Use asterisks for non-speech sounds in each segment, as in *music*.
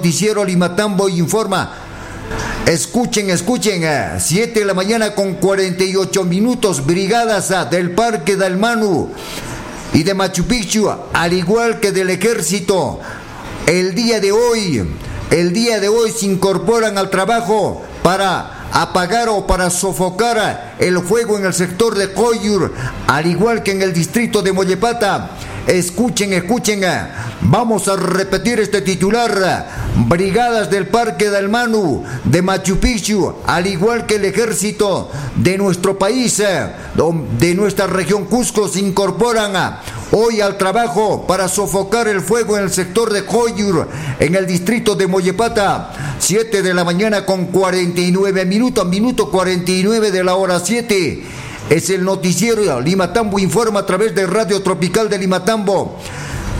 Noticiero Limatambo informa. Escuchen, escuchen, 7 de la mañana con 48 minutos, brigadas del Parque del Manu y de Machu Picchu, al igual que del ejército, el día de hoy, el día de hoy se incorporan al trabajo para apagar o para sofocar el fuego en el sector de Coyur, al igual que en el distrito de Mollepata. Escuchen, escuchen. Vamos a repetir este titular. Brigadas del Parque del Manu, de Machu Picchu, al igual que el ejército de nuestro país, de nuestra región Cusco, se incorporan hoy al trabajo para sofocar el fuego en el sector de Coyur, en el distrito de Mollepata. 7 de la mañana con 49 minutos, minuto 49 de la hora 7. Es el noticiero Limatambo informa a través de Radio Tropical de Limatambo.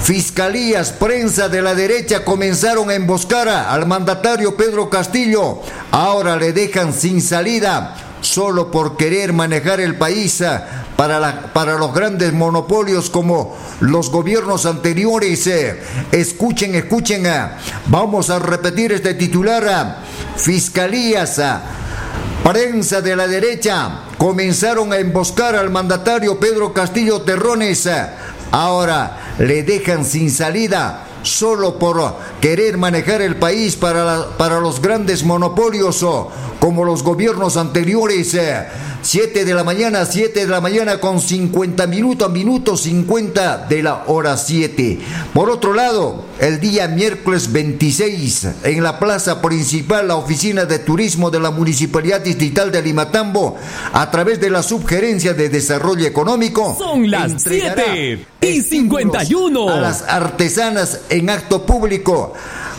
Fiscalías, prensa de la derecha comenzaron a emboscar al mandatario Pedro Castillo. Ahora le dejan sin salida solo por querer manejar el país eh, para, para los grandes monopolios como los gobiernos anteriores. Eh. Escuchen, escuchen. Eh. Vamos a repetir este titular. Fiscalías, prensa de la derecha comenzaron a emboscar al mandatario Pedro Castillo Terrones. Ahora le dejan sin salida solo por querer manejar el país para, para los grandes monopolios como los gobiernos anteriores. 7 de la mañana, 7 de la mañana con 50 minutos, minutos 50 de la hora 7. Por otro lado, el día miércoles 26, en la plaza principal, la oficina de turismo de la Municipalidad Distrital de Limatambo, a través de la Subgerencia de Desarrollo Económico, son las 7 y 51 a las artesanas en acto público.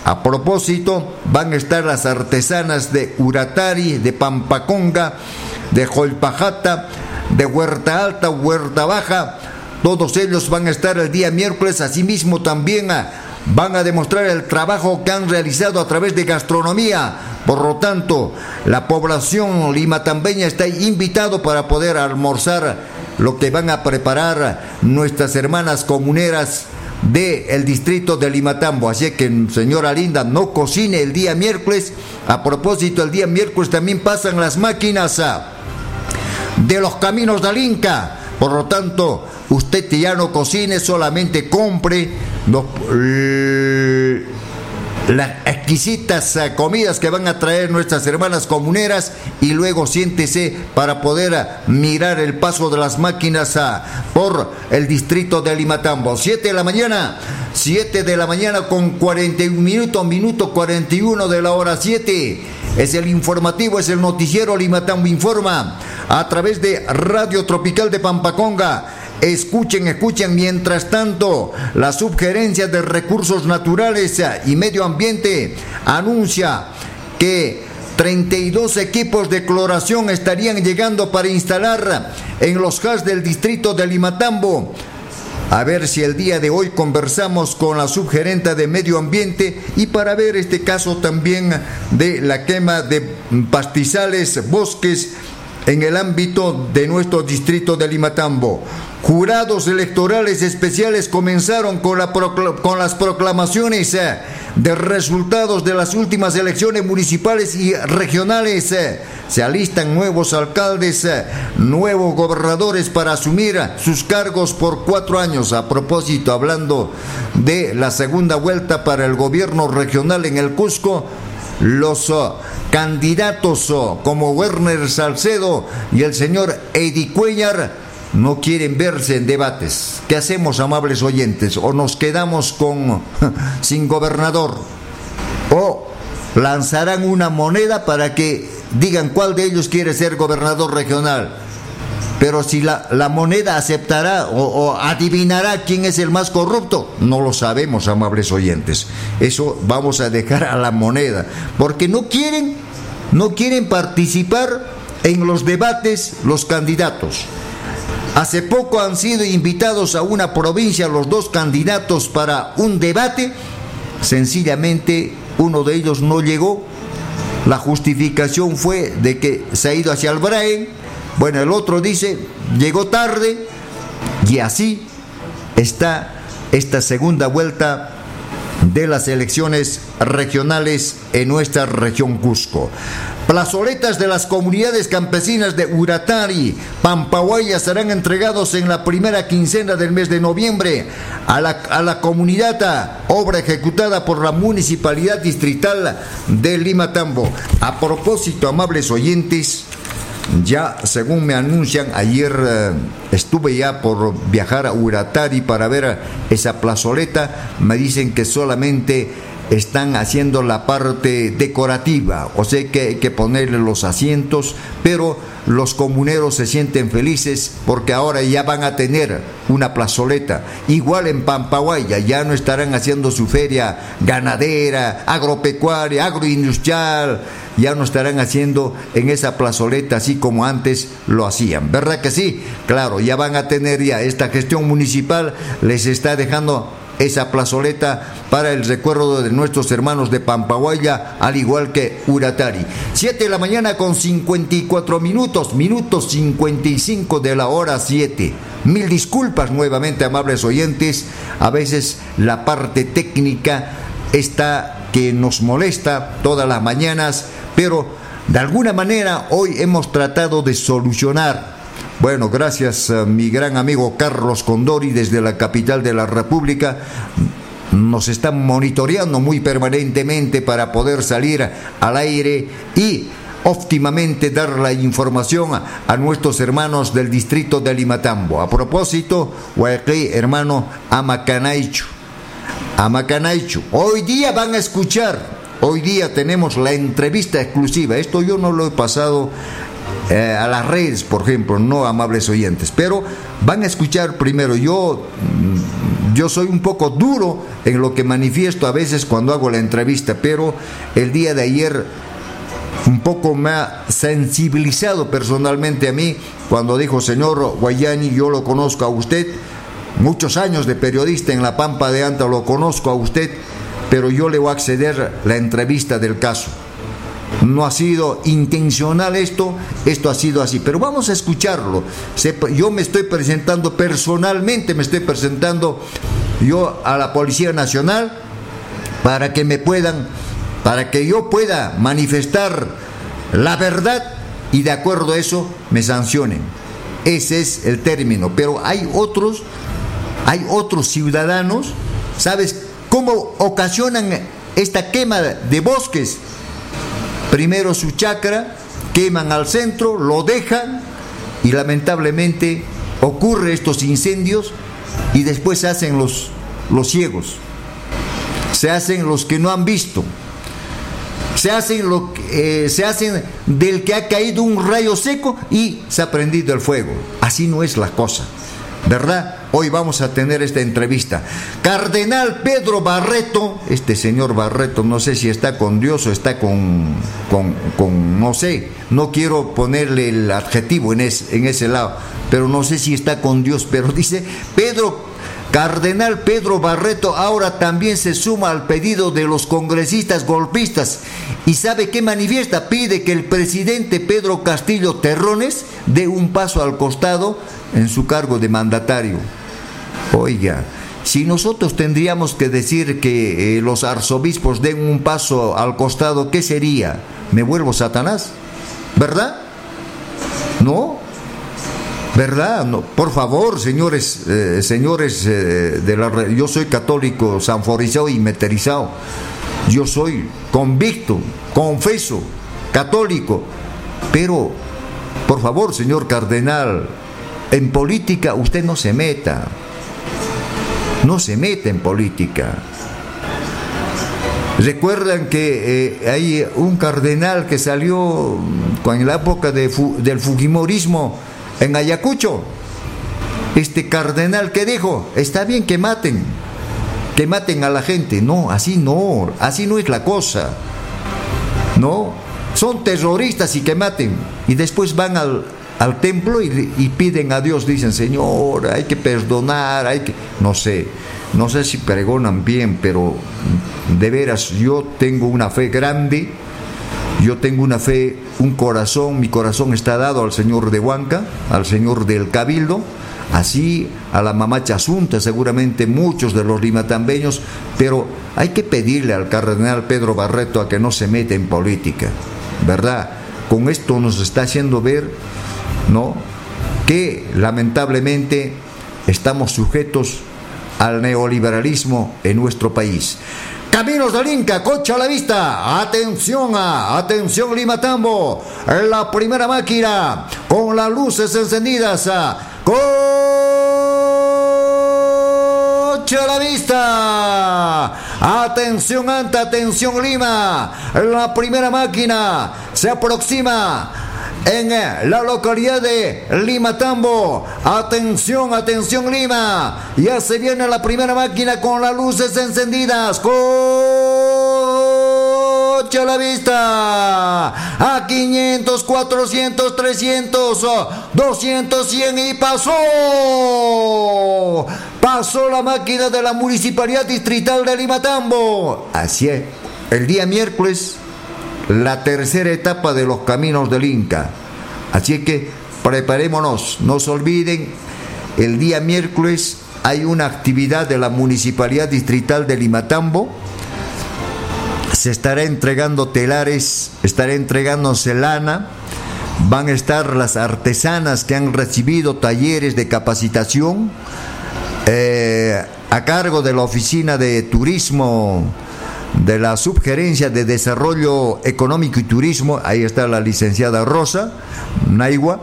A propósito, van a estar las artesanas de Uratari, de Pampaconga, de Jolpajata, de Huerta Alta, Huerta Baja. Todos ellos van a estar el día miércoles. Asimismo, también ah, van a demostrar el trabajo que han realizado a través de gastronomía. Por lo tanto, la población limatambeña está invitado para poder almorzar lo que van a preparar nuestras hermanas comuneras del el distrito de Limatambo. Así que, señora Linda, no cocine el día miércoles. A propósito, el día miércoles también pasan las máquinas ah, de los caminos del Inca. Por lo tanto, usted ya no cocine, solamente compre los, las exquisitas eh, comidas que van a traer nuestras hermanas comuneras y luego siéntese para poder eh, mirar el paso de las máquinas eh, por el distrito de Limatambo. 7 de la mañana, 7 de la mañana con 41 minutos, minuto 41 de la hora 7. Es el informativo, es el noticiero Limatambo Informa a través de Radio Tropical de Pampaconga Escuchen, escuchen. Mientras tanto, la Subgerencia de Recursos Naturales y Medio Ambiente anuncia que 32 equipos de cloración estarían llegando para instalar en los HAS del distrito de Limatambo. A ver si el día de hoy conversamos con la subgerente de Medio Ambiente y para ver este caso también de la quema de pastizales, bosques en el ámbito de nuestro distrito de Limatambo. Jurados electorales especiales comenzaron con, la con las proclamaciones eh, de resultados de las últimas elecciones municipales y regionales. Eh. Se alistan nuevos alcaldes, eh, nuevos gobernadores para asumir sus cargos por cuatro años. A propósito, hablando de la segunda vuelta para el gobierno regional en el Cusco, los candidatos como Werner Salcedo y el señor Eddie Cuellar no quieren verse en debates. ¿Qué hacemos, amables oyentes? ¿O nos quedamos con *laughs* sin gobernador? ¿O lanzarán una moneda para que digan cuál de ellos quiere ser gobernador regional? Pero si la, la moneda aceptará o, o, adivinará quién es el más corrupto, no lo sabemos, amables oyentes. Eso vamos a dejar a la moneda, porque no quieren, no quieren participar en los debates los candidatos. Hace poco han sido invitados a una provincia los dos candidatos para un debate. Sencillamente uno de ellos no llegó. La justificación fue de que se ha ido hacia el. Bueno, el otro dice, llegó tarde. Y así está esta segunda vuelta de las elecciones regionales en nuestra región Cusco. Plazoletas de las comunidades campesinas de Uratari, Pampahuaya serán entregados en la primera quincena del mes de noviembre a la, a la comunidad, obra ejecutada por la Municipalidad Distrital de Limatambo. A propósito, amables oyentes, ya, según me anuncian, ayer eh, estuve ya por viajar a Uratari para ver esa plazoleta. Me dicen que solamente están haciendo la parte decorativa, o sea que hay que ponerle los asientos, pero los comuneros se sienten felices porque ahora ya van a tener una plazoleta. Igual en Pampaguaya, ya no estarán haciendo su feria ganadera, agropecuaria, agroindustrial, ya no estarán haciendo en esa plazoleta así como antes lo hacían. ¿Verdad que sí? Claro, ya van a tener ya esta gestión municipal, les está dejando esa plazoleta para el recuerdo de nuestros hermanos de Pampaguaya, al igual que Uratari. 7 de la mañana con 54 minutos, minutos 55 de la hora 7. Mil disculpas nuevamente, amables oyentes. A veces la parte técnica está que nos molesta todas las mañanas, pero de alguna manera hoy hemos tratado de solucionar bueno, gracias a mi gran amigo Carlos Condori desde la capital de la República. Nos están monitoreando muy permanentemente para poder salir al aire y óptimamente dar la información a, nuestros hermanos del distrito de Limatambo. A propósito, Guayquí, hermano Amacanaicho. Amacanaicho. Hoy día van a escuchar, hoy día tenemos la entrevista exclusiva. Esto yo no lo he pasado eh, a las redes, por ejemplo, no amables oyentes, pero van a escuchar primero, yo, mm, yo soy un poco duro en lo que manifiesto a veces cuando hago la entrevista, pero el día de ayer un poco me ha sensibilizado personalmente a mí cuando dijo, señor Guayani, yo lo conozco a usted, muchos años de periodista en la Pampa de Anta lo conozco a usted, pero yo le voy a acceder la entrevista del caso. No ha sido intencional esto, esto ha sido así. Pero vamos a escucharlo. Yo me estoy presentando personalmente, me estoy presentando yo a la Policía Nacional para que me puedan, para que yo pueda manifestar la verdad y de acuerdo a eso me sancionen. Ese es el término. Pero hay otros, hay otros ciudadanos, ¿sabes cómo ocasionan esta quema de bosques? Primero su chacra, queman al centro, lo dejan y lamentablemente ocurre estos incendios y después se hacen los, los ciegos, se hacen los que no han visto, se hacen, lo, eh, se hacen del que ha caído un rayo seco y se ha prendido el fuego. Así no es la cosa. ¿Verdad? Hoy vamos a tener esta entrevista. Cardenal Pedro Barreto, este señor Barreto, no sé si está con Dios o está con, con, no sé, no quiero ponerle el adjetivo en, en ese lado, pero no sé si está con Dios, pero dice Pedro Cardenal Pedro Barreto ahora también se suma al pedido de los congresistas golpistas y sabe qué manifiesta, pide que el presidente Pedro Castillo Terrones dé un paso al costado en su cargo de mandatario. Oiga, si nosotros tendríamos que decir que eh, los arzobispos den un paso al costado, ¿qué sería? ¿Me vuelvo Satanás? ¿Verdad? ¿No? ¿Verdad? No, por favor, señores, eh, señores eh, de la yo soy católico sanforizado y meterizado. Yo soy convicto, confeso, católico. Pero, por favor, señor cardenal, en política usted no se meta. No se meta en política. Recuerdan que eh, hay un cardenal que salió en la época del Fujimorismo en Ayacucho, este cardenal que dijo, está bien que maten, que maten a la gente. No, así no, así no es la cosa. No, son terroristas y que maten. Y después van al, templo y, y, piden a Dios, dicen, Señor, hay que perdonar, hay que... No sé, no sé si pregonan bien, pero de veras yo tengo una fe grande yo tengo una fe, un corazón, mi corazón está dado al Señor de Huanca, al Señor del Cabildo, así a la mamá Chasunta, seguramente muchos de los limatambeños, pero hay que pedirle al cardenal Pedro Barreto a que no se meta en política, ¿verdad? Con esto nos está haciendo ver, ¿no? Que lamentablemente estamos sujetos al neoliberalismo en nuestro país. Caminos del Inca, coche a la vista. Atención a, atención Lima Tambo. La primera máquina con las luces encendidas. Coche a la vista. Atención Anta, atención Lima. La primera máquina se aproxima en eh, la localidad de Lima Tambo. Atención, atención Lima. Ya se viene la primera máquina con las luces encendidas. Coche a la vista. A 500, 400, 300, 200, 100 y pasó. Pasó la máquina de la Municipalidad Distrital de Lima Tambo. Así es. El día miércoles la tercera etapa de los caminos del Inca. Así que preparémonos, no se olviden, el día miércoles hay una actividad de la Municipalidad Distrital de Limatambo. Se estará entregando telares, estará entregándose lana, van a estar las artesanas que han recibido talleres de capacitación eh, a cargo de la Oficina de Turismo de la Subgerencia de Desarrollo Económico y Turismo, ahí está la licenciada Rosa Naigua,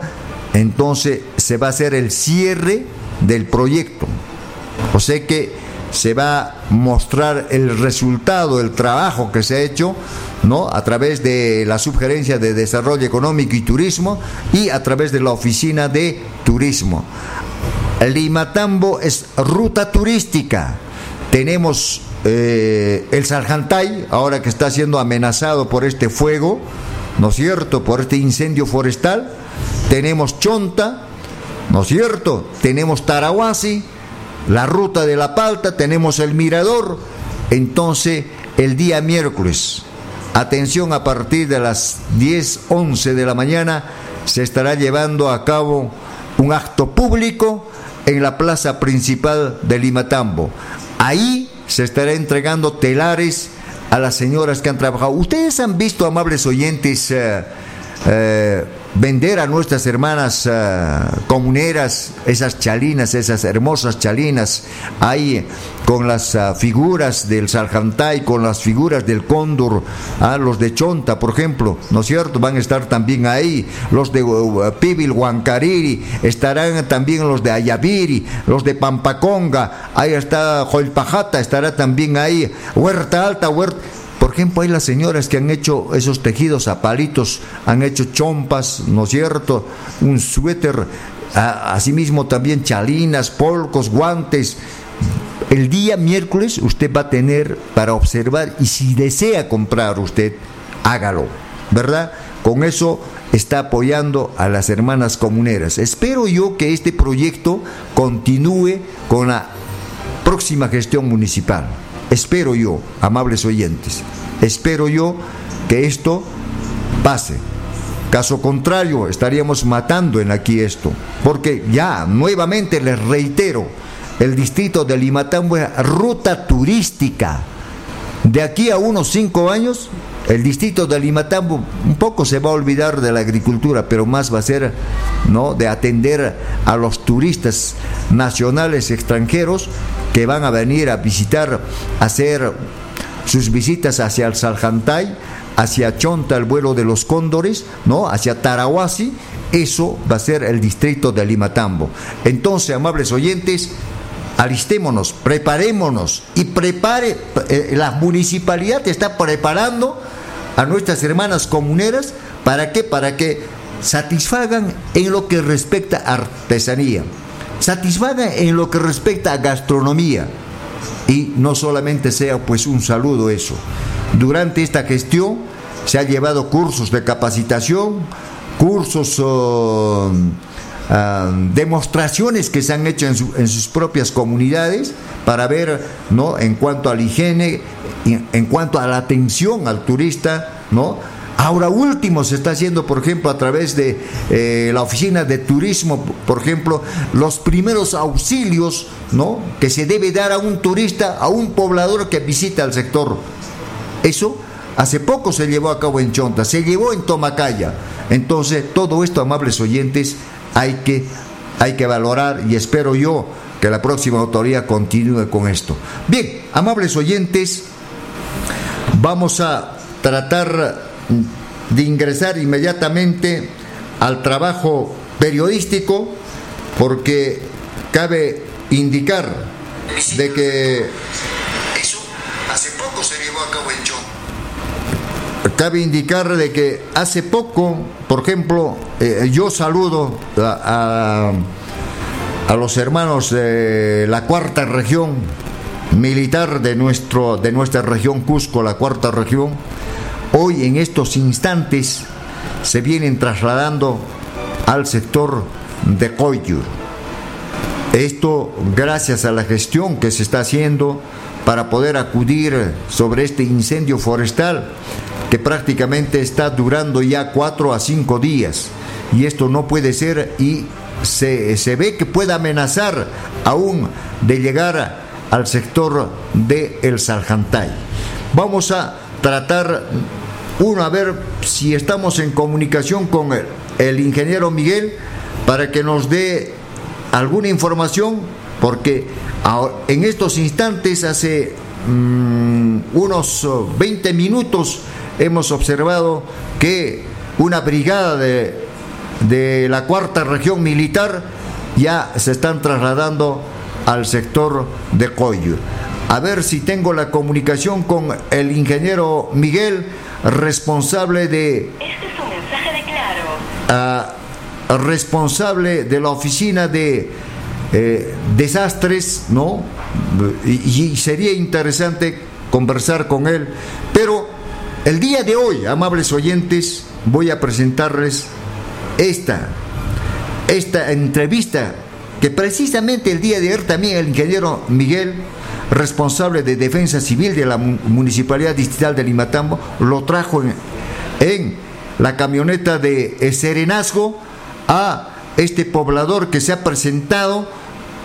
entonces se va a hacer el cierre del proyecto. O sea que se va a mostrar el resultado, el trabajo que se ha hecho, ¿no? A través de la Subgerencia de Desarrollo Económico y Turismo y a través de la Oficina de Turismo. Limatambo es ruta turística. Tenemos eh, el Sarjantay, ahora que está siendo amenazado por este fuego, ¿no es cierto?, por este incendio forestal, tenemos Chonta, ¿no es cierto?, tenemos Tarahuasi, la ruta de la Palta, tenemos el Mirador, entonces el día miércoles, atención a partir de las 10, 11 de la mañana, se estará llevando a cabo un acto público en la plaza principal de Limatambo. Ahí se estará entregando telares a las señoras que han trabajado. Ustedes han visto, amables oyentes, eh, eh, vender a nuestras hermanas eh, comuneras esas chalinas, esas hermosas chalinas, ahí con las uh, figuras del Sarjantay, con las figuras del cóndor, ah, los de Chonta, por ejemplo, ¿no es cierto? Van a estar también ahí, los de uh, Pibil, Huancariri, estarán también los de Ayaviri, los de Pampaconga, ahí está Joilpajata, estará también ahí, Huerta Alta, Huerta por ejemplo, hay las señoras que han hecho esos tejidos a palitos, han hecho chompas, ¿no es cierto? Un suéter, asimismo también chalinas, polcos, guantes. El día miércoles usted va a tener para observar y si desea comprar usted, hágalo, ¿verdad? Con eso está apoyando a las hermanas comuneras. Espero yo que este proyecto continúe con la próxima gestión municipal. Espero yo, amables oyentes, espero yo que esto pase. Caso contrario, estaríamos matando en aquí esto. Porque ya, nuevamente les reitero, el distrito de Limatambo es ruta turística. De aquí a unos cinco años, el distrito de Limatambo un poco se va a olvidar de la agricultura, pero más va a ser ¿no? de atender a los turistas nacionales extranjeros que van a venir a visitar, a hacer sus visitas hacia el Saljantay, hacia Chonta, el vuelo de los cóndores, ¿no? hacia Tarahuasi, eso va a ser el distrito de Limatambo. Entonces, amables oyentes, alistémonos, preparémonos y prepare, eh, la municipalidad está preparando a nuestras hermanas comuneras, ¿para qué? Para que satisfagan en lo que respecta a artesanía satisfaga en lo que respecta a gastronomía y no solamente sea pues un saludo eso. Durante esta gestión se han llevado cursos de capacitación, cursos, oh, ah, demostraciones que se han hecho en, en, sus propias comunidades para ver, ¿no? En cuanto a la higiene, en cuanto a la atención al turista, ¿no? Ahora último se está haciendo, por ejemplo, a través de eh, la oficina de turismo, por ejemplo, los primeros auxilios, ¿no? Que se debe dar a un turista, a un poblador que visita el sector. Eso hace poco se llevó a cabo en Chonta, se llevó en Tomacaya. Entonces, todo esto, amables oyentes, hay que, hay que valorar y espero yo que la próxima autoría continúe con esto. Bien, amables oyentes, vamos a tratar de ingresar inmediatamente al trabajo periodístico porque cabe indicar de que eso hace poco se llevó a cabo en Chon. Cabe indicar de que hace poco, por ejemplo, eh, yo saludo a, a, los hermanos de la cuarta región militar de, nuestro, de nuestra región Cusco, la cuarta región, hoy en estos instantes se vienen trasladando al sector de Coyur. Esto gracias a la gestión que se está haciendo para poder acudir sobre este incendio forestal que prácticamente está durando ya cuatro a cinco días. Y esto no puede ser y se, se ve que puede amenazar aún de llegar al sector de El Saljantay. Vamos a tratar uno, a ver si estamos en comunicación con el, ingeniero Miguel para que nos dé alguna información, porque en estos instantes, hace mm, unos 20 minutos, hemos observado que una brigada de, de la cuarta región militar ya se están trasladando al sector de Coyo. A ver si tengo la comunicación con el ingeniero Miguel responsable de... Este es un mensaje de claro. Ah, responsable de la oficina de eh, desastres, ¿no? Y, sería interesante conversar con él. Pero el día de hoy, amables oyentes, voy a presentarles esta, esta entrevista que precisamente el día de ayer también el ingeniero Miguel responsable de defensa civil de la Municipalidad Distrital de Limatambo, lo trajo en, la camioneta de Serenazgo a este poblador que se ha presentado,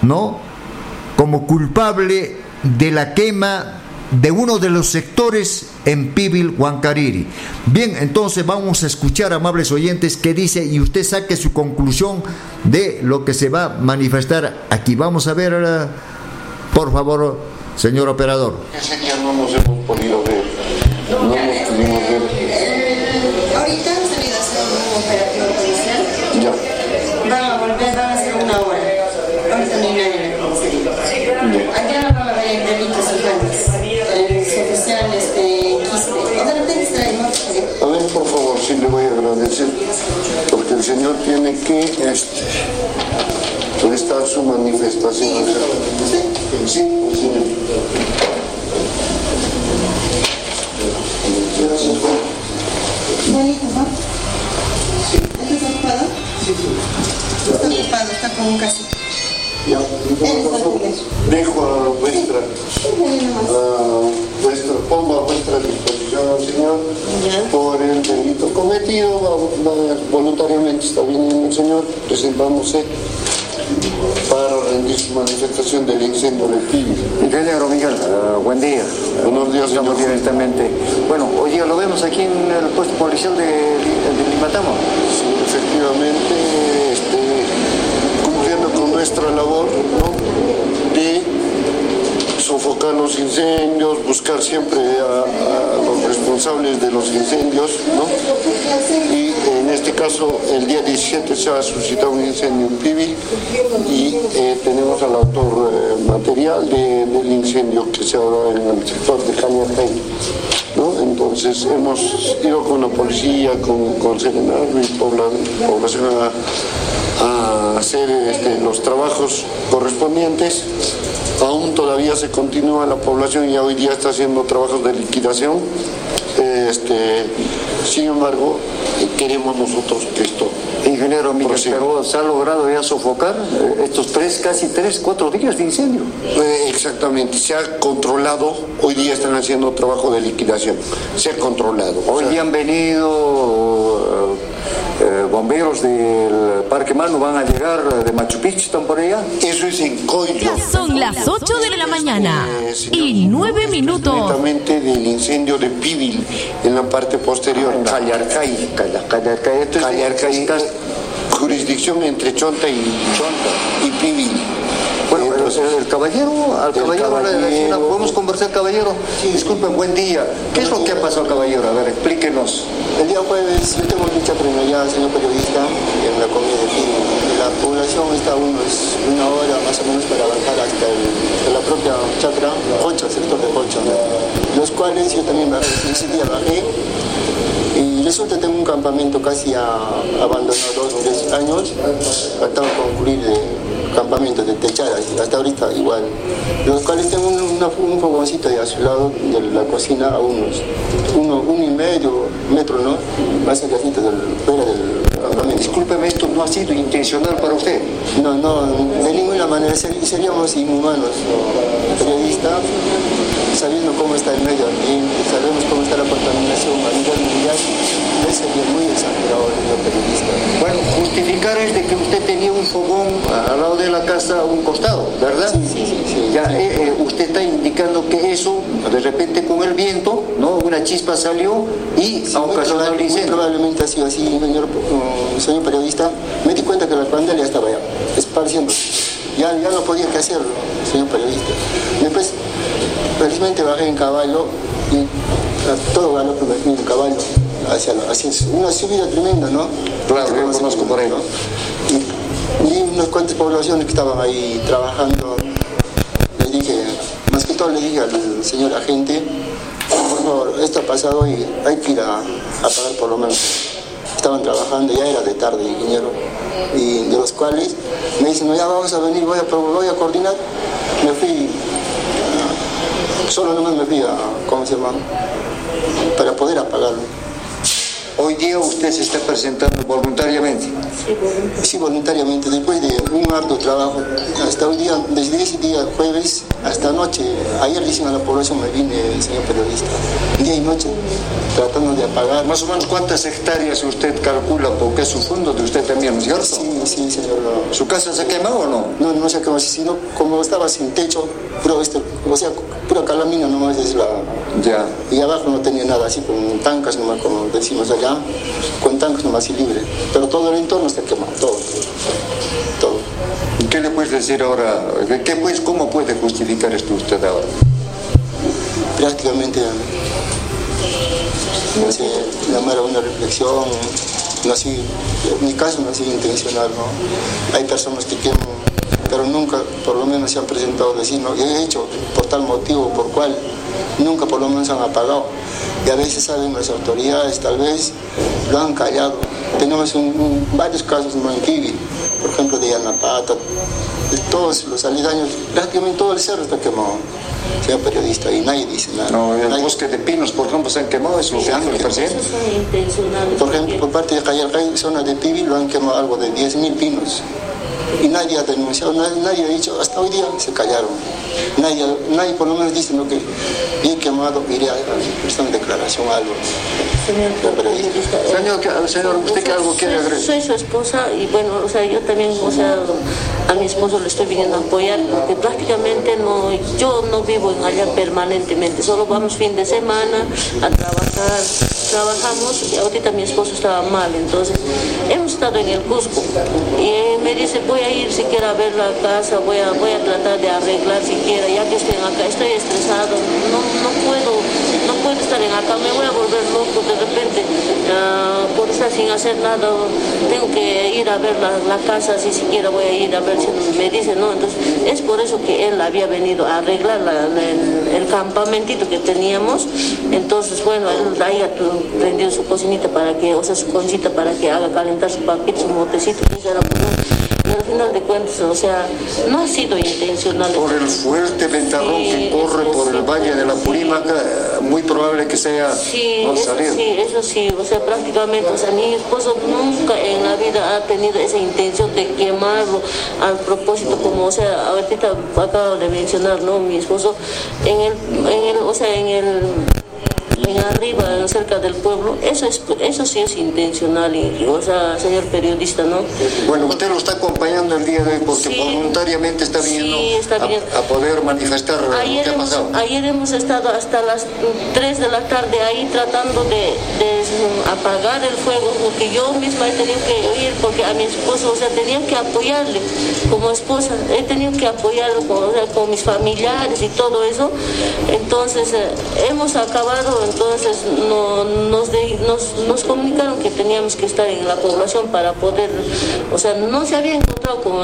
¿no? Como culpable de la quema de uno de los sectores en Pibil, Huancariri. Bien, entonces vamos a escuchar, amables oyentes, qué dice y usted saque su conclusión de lo que se va a manifestar aquí. Vamos a ver, por favor, Señor operador. No nos hemos podido ver. Le voy a agradecer. Porque el señor tiene que este, prestar su manifestación. Sí, ¿no? Sí. ¿Estás ocupado? Sí. Está ocupado, está con un casito. Ya, dejo a vuestra, a vuestra, pongo a vuestra disposición al Señor por el delito cometido, voluntariamente está viniendo el Señor, presentándose para rendir su manifestación del incendio del PIB. Ingeniero Miguel, uh, buen día. Buenos días, señor. directamente. Bueno, hoy lo vemos aquí en el puesto policial de, de Limatamo. Sí, efectivamente, este, cumpliendo con nuestra labor ¿no? de sofocar los incendios, buscar siempre a, los responsables de los incendios, ¿no? Y este caso, el día 17 se ha suscitado un incendio en Pibi y eh, tenemos al autor eh, material del incendio que se ha dado en el sector de Cañatay. ¿no? Entonces hemos ido con la policía, con, con Serenazgo y población a, a hacer este, los trabajos correspondientes Aún todavía se continúa la población y hoy día está haciendo trabajos de liquidación. Este, sin embargo, queremos nosotros que esto Ingeniero Miguel, pero se ha logrado ya sofocar eh, estos tres, casi tres, cuatro días de incendio. Eh, exactamente, se ha controlado, hoy día están haciendo trabajo de liquidación, se ha controlado. Hoy día han venido bomberos del Parque Mano, van a llegar de Machu Picchu, están por allá. Eso es en Coyo. Ya son las 8 de la mañana y 9 minutos. Del incendio de Pibil en la parte posterior, Callarcay. Callarcay, Callarcay, es casi- jurisdicción entre Chonta y Chonta y Pibil. Bueno, el, Entonces, el caballero, al caballero, le- le- caballero. ¿podemos conversar, caballero? Sí, disculpen, buen día. ¿Qué es lo que ha pasado, caballero? A ver, explíquenos. El día jueves yo tengo mucha ya señor periodista, en la comida de Pino. La población está a unos, una hora más o menos para avanzar hasta el- la propia chacra, Ocho, sector de Ocho, los cuales yo también bajé, ese día bajé y resulta que tengo un campamento casi a- abandonado dos o tres años, faltaba concluir el campamento de techadas, hasta ahorita igual, los cuales tengo un, fogoncito ahí a su lado de la cocina a unos uno, uno y medio metro, ¿no? Más allacito del, fuera del campamento. Discúlpeme, esto no ha sido intencional para usted. No, no, de ninguna manera ser- seríamos inhumanos, ¿no? Sabiendo cómo está el medio ambiente, sabemos cómo está la contaminación a nivel mundial, no sería muy exagerado el periodista. Bueno, justificar es de que usted tenía un fogón al lado de la casa a un costado, ¿verdad? Sí, sí, sí, sí. Ya, eh, eh, usted está indicando que eso, de repente con el viento, ¿no? Una chispa salió y Sí, ocasionado incendio. probablemente ha sido así, señor, uh, señor periodista. Me di cuenta que la pandemia estaba ya, esparciendo. Ya, ya no podía qué hacer, señor periodista. Después, felizmente bajé en caballo y todo fui en caballo hacia, una subida tremenda, ¿no? Claro, yo conozco por ahí. ¿no? Y vi unas cuantas poblaciones que estaban ahí trabajando. Le dije, más que todo le dije al señor agente, por favor, esto ha pasado y hay que ir a, a pagar por lo menos. Estaban trabajando, ya era de tarde, ingeniero, y de los cuales me dicen, no, ya vamos a venir, voy a, voy a coordinar. Me fui, solo nomás me fui a, ¿cómo se llama? Para poder apagarlo. Hoy día usted se está presentando voluntariamente. Sí, voluntariamente, después de un arduo trabajo, hasta hoy día, desde ese día jueves hasta anoche, ayer dicen a la población, me vine, señor periodista, día y noche, tratando de apagar. Más o menos cuántas hectáreas usted calcula, porque es un fondo de usted también, ¿no es cierto? Sí, sí, señor. no. ¿Su casa se ha quemado o no? No, no sé cómo, sino como estaba sin techo, puro, este, o sea, pura calamina nomás es la... Ya. Y abajo no tenía nada, así con tancas nomás, como decimos allá, con tancas nomás y libre. Pero todo el entorno está quemado, todo. Todo. ¿Qué le puedes decir ahora? ¿Qué, pues, ¿Cómo puede justificar esto usted ahora? prácticamente no sé, llamar a una reflexión, no así, en mi caso no ha sido intencional, ¿no? Hay personas que queman, pero nunca por lo menos se han presentado no, yo he hecho por tal motivo, por cual, nunca por lo menos han apagado. Y a veces saben las autoridades, tal vez lo han callado. Tenemos un- un- varios casos ¿no? en Kiwi, por ejemplo de Yanapata, de todos los aledaños, prácticamente todo el cerro está quemado. Sea periodista y nadie dice nada. No, el Nadie- bosque de pinos, por ejemplo, se han quemado, eso es lo que presidente. Por ejemplo, por parte de Cayalcay, zona de Pibi, lo han quemado algo de 10.000 pinos. Y nadie ha denunciado, nadie, nadie ha dicho, hasta hoy día se callaron. Nadie, nadie por lo menos dice lo que bien quemado, iré a prestar declaración algo. Señor Señor, señor, ¿usted qué algo quiere agregar? Soy su esposa y bueno, o sea, yo también, o sea, a mi esposo le estoy viniendo a apoyar porque prácticamente no, yo no vivo en allá permanentemente, solo vamos fin de semana a trabajar, trabajamos y ahorita mi esposo estaba mal, entonces hemos estado en el Cusco. Y me dice voy a ir siquiera a ver la casa, voy a, voy a tratar de arreglar siquiera, ya que estoy acá, estoy estresado, no, no puedo, no puedo estar en acá, me voy a volver loco de repente, ah, por estar sin hacer nada, tengo que ir a ver la, la casa, si siquiera voy a ir a ver si me dice, no, entonces es por eso que él había venido a arreglar la- la- el, el campamentito que teníamos, entonces bueno, él haya prendido su cocinita para que, o sea, su concita para que haga calentar su papito, su motecito, que era final de cuentas, o sea, no ha sido intencional. Por el fuerte ventarrón que corre por el valle de la Purímaca, muy probable que sea sí, eso sí, eso sí, o sea, prácticamente, o sea, mi esposo nunca en la vida ha tenido esa intención de quemarlo al propósito, como, o sea, ahorita acabo de mencionar, ¿no? Mi esposo en el, en el o sea, en el en arriba, cerca del pueblo, eso es eso sí es intencional, y, o sea, señor periodista, ¿no? Bueno, usted lo está acompañando el día de hoy porque voluntariamente está viniendo A, poder manifestar ayer lo que hemos, ha pasado. Ayer hemos estado hasta las 3 de la tarde ahí tratando de, apagar el fuego, porque yo misma he tenido que ir, porque a mi esposo, o sea, tenía que apoyarle como esposa, he tenido que apoyarlo con, mis familiares y todo eso. Entonces, eh, hemos acabado entonces no, nos, nos, comunicaron que teníamos que estar en la población para poder, o sea, no se había encontrado con,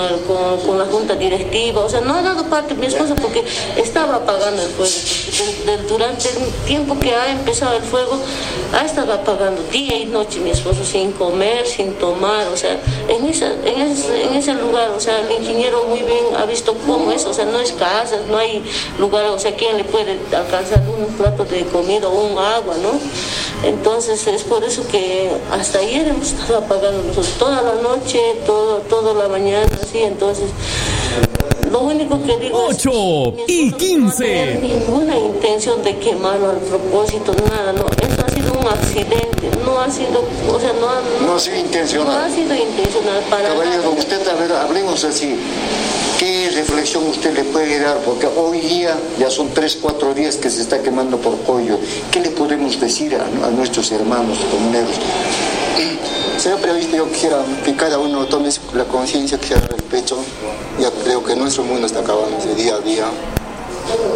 con, la junta directiva, o sea, no ha dado parte mi esposa porque estaba apagando el fuego. durante el tiempo que ha empezado el fuego, ha estado apagando día y noche mi esposo sin comer, sin tomar, o sea, en, esa, en, ese, en ese lugar, o sea, el ingeniero muy bien ha visto cómo es, o sea, no es casa, no hay lugar, o sea, ¿quién le puede alcanzar un plato de comida o un agua, ¿no? Entonces es por eso que hasta ayer hemos estado apagando nosotros toda la noche, todo, toda la mañana, así, entonces lo único que digo 8 y 15. No ninguna intención de quemarlo al propósito, nada, no. Eso ha sido un accidente, no ha sido, o sea, no ha, no, ha sido intencional. No ha sido intencional para Caballero, usted, a ver, hablemos así. ¿Qué reflexión usted le puede dar? Porque hoy día ya son tres, cuatro días que se está quemando por pollo. ¿Qué le podemos decir a, nuestros hermanos comuneros? Señor periodista, yo quisiera que cada uno tome la conciencia que se el pecho. Ya creo que nuestro mundo está acabándose día a día.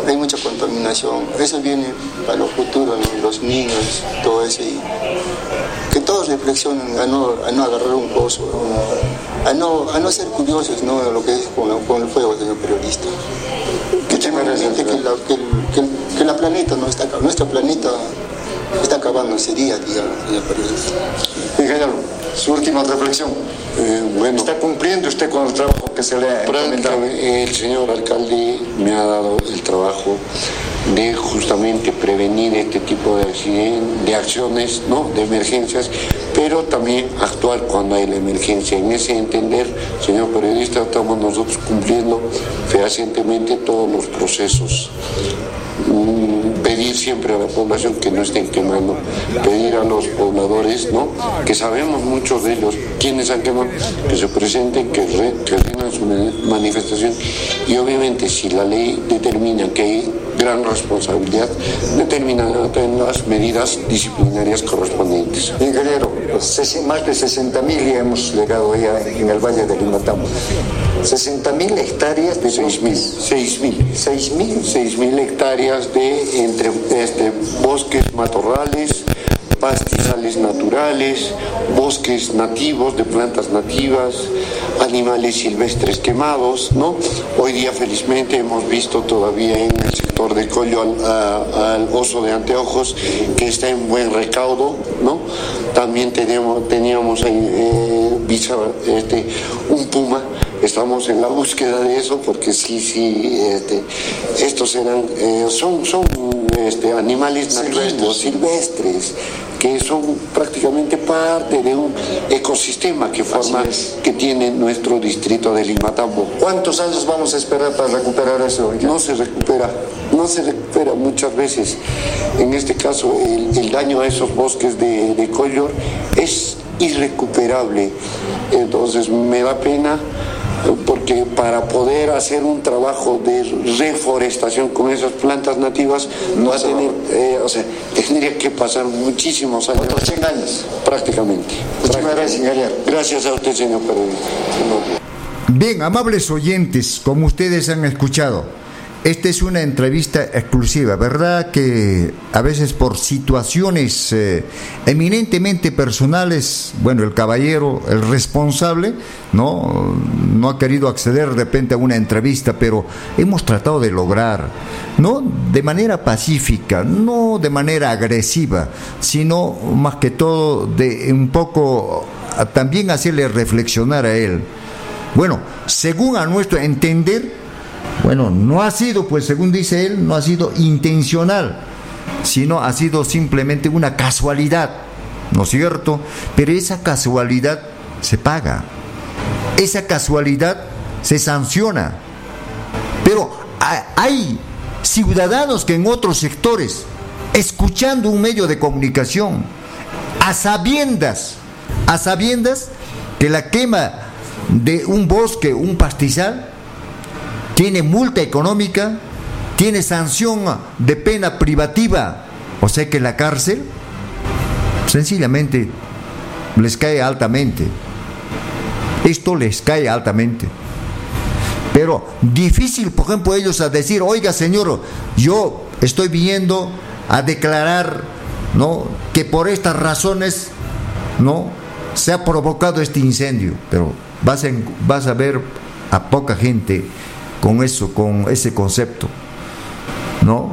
Hay mucha contaminación. Eso viene para los futuros, los niños, todo eso. Y que todos reflexionen a no, a no agarrar un pozo, a no, a no ser curiosos ¿no? lo que es con, el fuego, señor periodista. Que tengan que, la, que, que, que, la planeta no está nuestro planeta está acabándose día a día, señor periodista. Ingeniero, su última reflexión. Eh, bueno, ¿Está cumpliendo usted con el trabajo que se le ha encomendado? El señor alcalde me ha dado el trabajo de justamente prevenir este tipo de, de acciones, ¿no? de emergencias, pero también actuar cuando hay la emergencia. En ese entender, señor periodista, estamos nosotros cumpliendo fehacientemente todos los procesos. Mm, pedir siempre a la población que no estén quemando, pedir a los pobladores, ¿no? que sabemos muchos de ellos quienes han quemado, que se presenten, que, re, que su manifestación y obviamente si la ley determina que hay gran responsabilidad, determina las medidas disciplinarias correspondientes. Ingeniero, más de 60 mil hemos llegado ya en el Valle del Limatambo. 60 mil hectáreas de 6 mil. 6 mil. 6 mil. 6 mil hectáreas de entre este, bosques, matorrales, pastizales naturales, bosques nativos de plantas nativas, animales silvestres quemados, ¿no? Hoy día felizmente hemos visto todavía en el sector de Collo al, oso de anteojos que está en buen recaudo, ¿no? También teníamos, teníamos ahí, eh, este, un puma. Estamos en la búsqueda de eso porque sí, sí, este, estos eran, eh, son, son este, animales nativos, silvestres, que son prácticamente parte de un ecosistema que forma, que tiene nuestro distrito de Limatambo. ¿Cuántos años vamos a esperar para recuperar eso? No se recupera, no se recupera muchas veces. En este caso, el, daño a esos bosques de, de Collor es irrecuperable. Entonces me da pena porque para poder hacer un trabajo de reforestación con esas plantas nativas no va a tener, eh, o sea, tendría que pasar muchísimos años. Otros 100 años. Prácticamente. gracias, Gracias a usted, señor Bien, amables oyentes, como ustedes han escuchado, esta es una entrevista exclusiva, ¿verdad? Que a veces por situaciones eh, eminentemente personales, bueno, el caballero, el responsable, ¿no? No ha querido acceder de repente a una entrevista, pero hemos tratado de lograr, no de manera pacífica, no de manera agresiva, sino más que todo de un poco también hacerle reflexionar a él Bueno, según a nuestro entender, bueno, no ha sido, pues según dice él, no ha sido intencional, sino ha sido simplemente una casualidad, ¿no es cierto? Pero esa casualidad se paga, esa casualidad se sanciona. Pero hay ciudadanos que en otros sectores, escuchando un medio de comunicación, a sabiendas, a sabiendas que la quema de un bosque, un pastizal, tiene multa económica, tiene sanción de pena privativa, o sea que la cárcel sencillamente les cae altamente. Esto les cae altamente. Pero difícil, por ejemplo, ellos a decir, oiga señor, yo estoy viniendo a declarar ¿no? que por estas razones no se ha provocado este incendio. Pero vas a, vas a ver a poca gente con eso, con ese concepto. ¿No?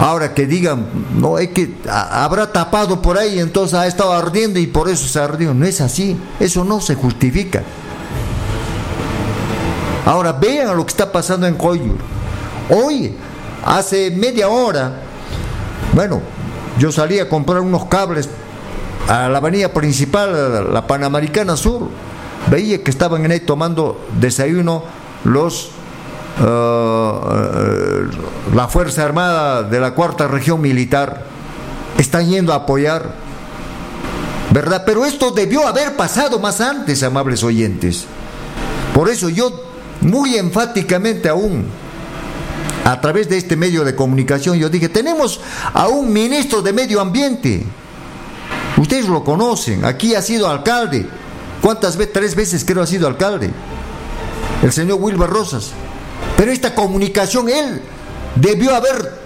Ahora que digan, no, es que habrá tapado por ahí, entonces ha estado ardiendo y por eso se ardió. No es así, eso no se justifica. Ahora vean lo que está pasando en Coyur. Hoy, hace media hora, bueno, yo salí a comprar unos cables a la avenida principal, la Panamericana Sur. Veía que estaban ahí tomando desayuno los uh, la Fuerza Armada de la Cuarta Región Militar. Están yendo a apoyar. ¿Verdad? Pero esto debió haber pasado más antes, amables oyentes. Por eso yo muy enfáticamente aún, a través de este medio de comunicación, yo dije, tenemos a un ministro de Medio Ambiente. Ustedes lo conocen, aquí ha sido alcalde. ¿Cuántas veces? Tres veces creo ha sido alcalde. El señor Wilber Rosas. Pero esta comunicación, él debió haber,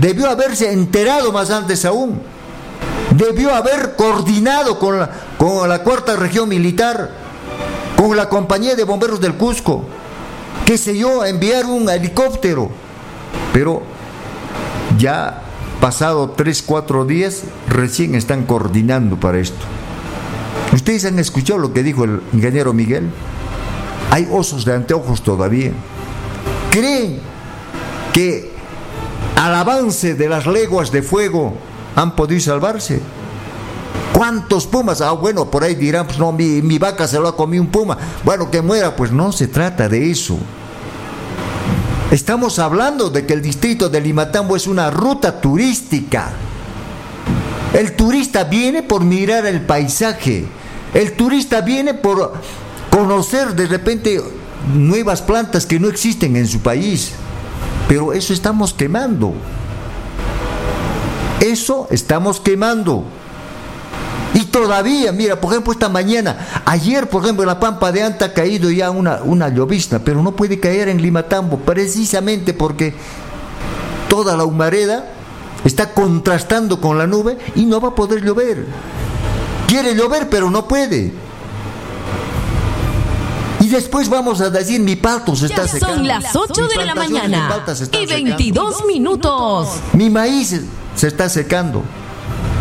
debió haberse enterado más antes aún. Debió haber coordinado con la, con la cuarta región militar con la compañía de bomberos del Cusco, qué sé yo, enviar un helicóptero. Pero ya pasado tres, cuatro días, recién están coordinando para esto. ¿Ustedes han escuchado lo que dijo el ingeniero Miguel? Hay osos de anteojos todavía. ¿Creen que al avance de las leguas de fuego han podido salvarse? ¿Cuántos pumas? Ah, bueno, por ahí dirán, pues no, mi, mi vaca se lo ha comido un puma. Bueno, que muera, pues no se trata de eso. Estamos hablando de que el distrito de Limatambo es una ruta turística. El turista viene por mirar el paisaje. El turista viene por conocer de repente nuevas plantas que no existen en su país. Pero eso estamos quemando. Eso estamos quemando. Y todavía, mira, por ejemplo, esta mañana, ayer, por ejemplo, en la Pampa de Anta ha caído ya una, una llovizna, pero no puede caer en Limatambo, precisamente porque toda la humareda está contrastando con la nube y no va a poder llover. Quiere llover, pero no puede. Después vamos a decir, mi pato se está secando. Son las 8 de la mañana y 22 minutos. Mi maíz se está secando.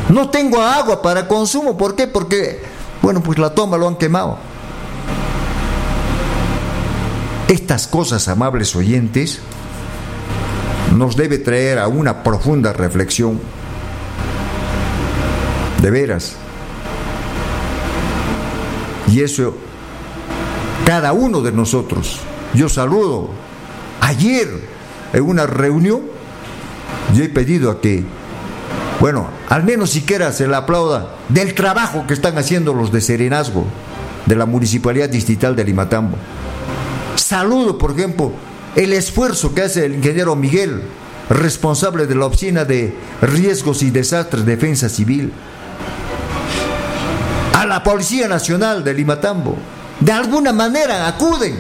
No tengo agua para consumo. ¿Por qué? Porque, bueno, pues la toma lo han quemado. Estas cosas, amables oyentes, nos debe traer a una profunda reflexión. De veras. Y eso, cada uno de nosotros. Yo saludo. Ayer, en una reunión, yo he pedido a que bueno, al menos siquiera se le aplauda del trabajo que están haciendo los de Serenazgo, de la Municipalidad Distrital de Limatambo. Saludo, por ejemplo, el esfuerzo que hace el ingeniero Miguel, responsable de la Oficina de Riesgos y Desastres Defensa Civil, a la Policía Nacional de Limatambo. De alguna manera acuden.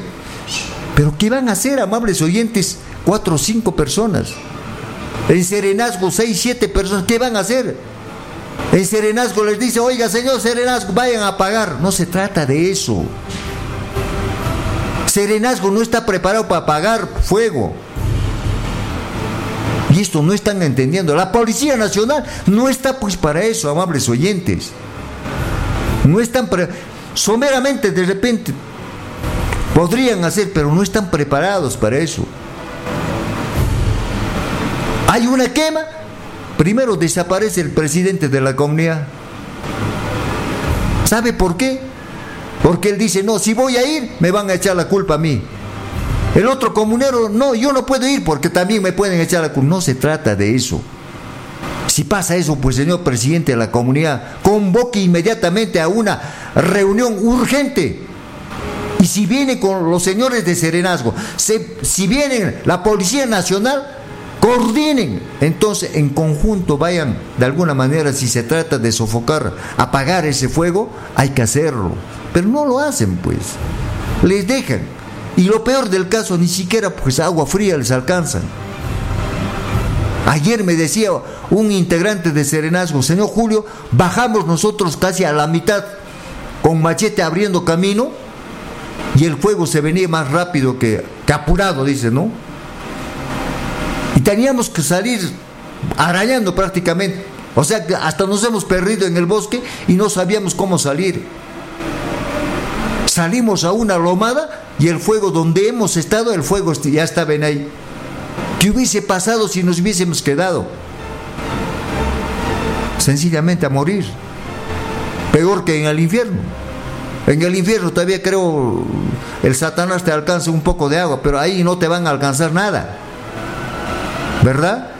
Pero ¿qué van a hacer, amables oyentes, cuatro o cinco personas? En Serenazgo, seis, siete personas, ¿qué van a hacer? En Serenazgo les dice, oiga, señor Serenazgo, vayan a pagar. No se trata de eso. Serenazgo no está preparado para apagar fuego. Y esto no están entendiendo. La Policía Nacional no está pues para eso, amables oyentes. No están someramente de repente podrían hacer, pero no están preparados para eso. Hay una quema, primero desaparece el presidente de la comunidad. ¿Sabe por qué? Porque él dice, no, si voy a ir, me van a echar la culpa a mí. El otro comunero, no, yo no puedo ir porque también me pueden echar la culpa. No se trata de eso. Si pasa eso, pues señor presidente de la comunidad, convoque inmediatamente a una reunión urgente. Y si viene con los señores de Serenazgo, si viene la Policía Nacional, coordinen. Entonces, en conjunto vayan, de alguna manera, si se trata de sofocar, apagar ese fuego, hay que hacerlo. Pero no lo hacen, pues. Les dejan. Y lo peor del caso, ni siquiera pues agua fría les alcanzan. Ayer me decía un integrante de Serenazgo, señor Julio, bajamos nosotros casi a la mitad con machete abriendo camino y el fuego se venía más rápido que, apurado, dice, ¿no? Y teníamos que salir arañando prácticamente. O sea que hasta nos hemos perdido en el bosque y no sabíamos cómo salir. Salimos a una lomada y el fuego donde hemos estado, el fuego ya estaba en ahí. ¿Qué hubiese pasado si nos hubiésemos quedado? Sencillamente a morir. Peor que en el infierno. En el infierno todavía creo el Satanás te alcanza un poco de agua, pero ahí no te van a alcanzar nada. ¿Verdad?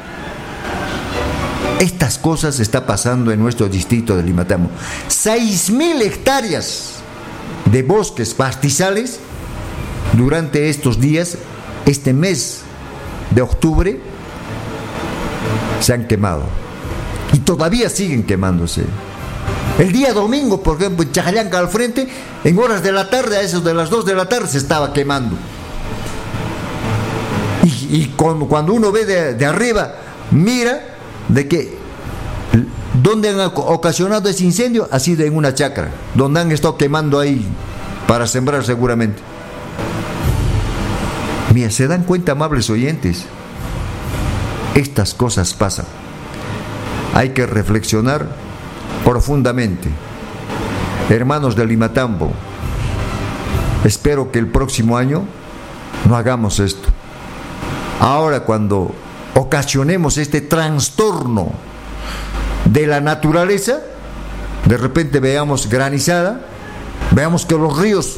Estas cosas está pasando en nuestro distrito de Limatamo. Seis mil hectáreas de bosques pastizales durante estos días, este mes de octubre, se han quemado. Y todavía siguen quemándose. El día domingo, por ejemplo, en Chajayanca al frente, en horas de la tarde, a eso de las 2 de la tarde, se estaba quemando. Y, cuando, uno ve de, de, arriba, mira de que donde han ocasionado ese incendio ha sido en una chacra, donde han estado quemando ahí para sembrar seguramente. Mira, ¿se dan cuenta, amables oyentes? Estas cosas pasan. Hay que reflexionar profundamente. Hermanos de Limatambo, espero que el próximo año no hagamos esto. Ahora cuando ocasionemos este trastorno de la naturaleza, de repente veamos granizada, veamos que los ríos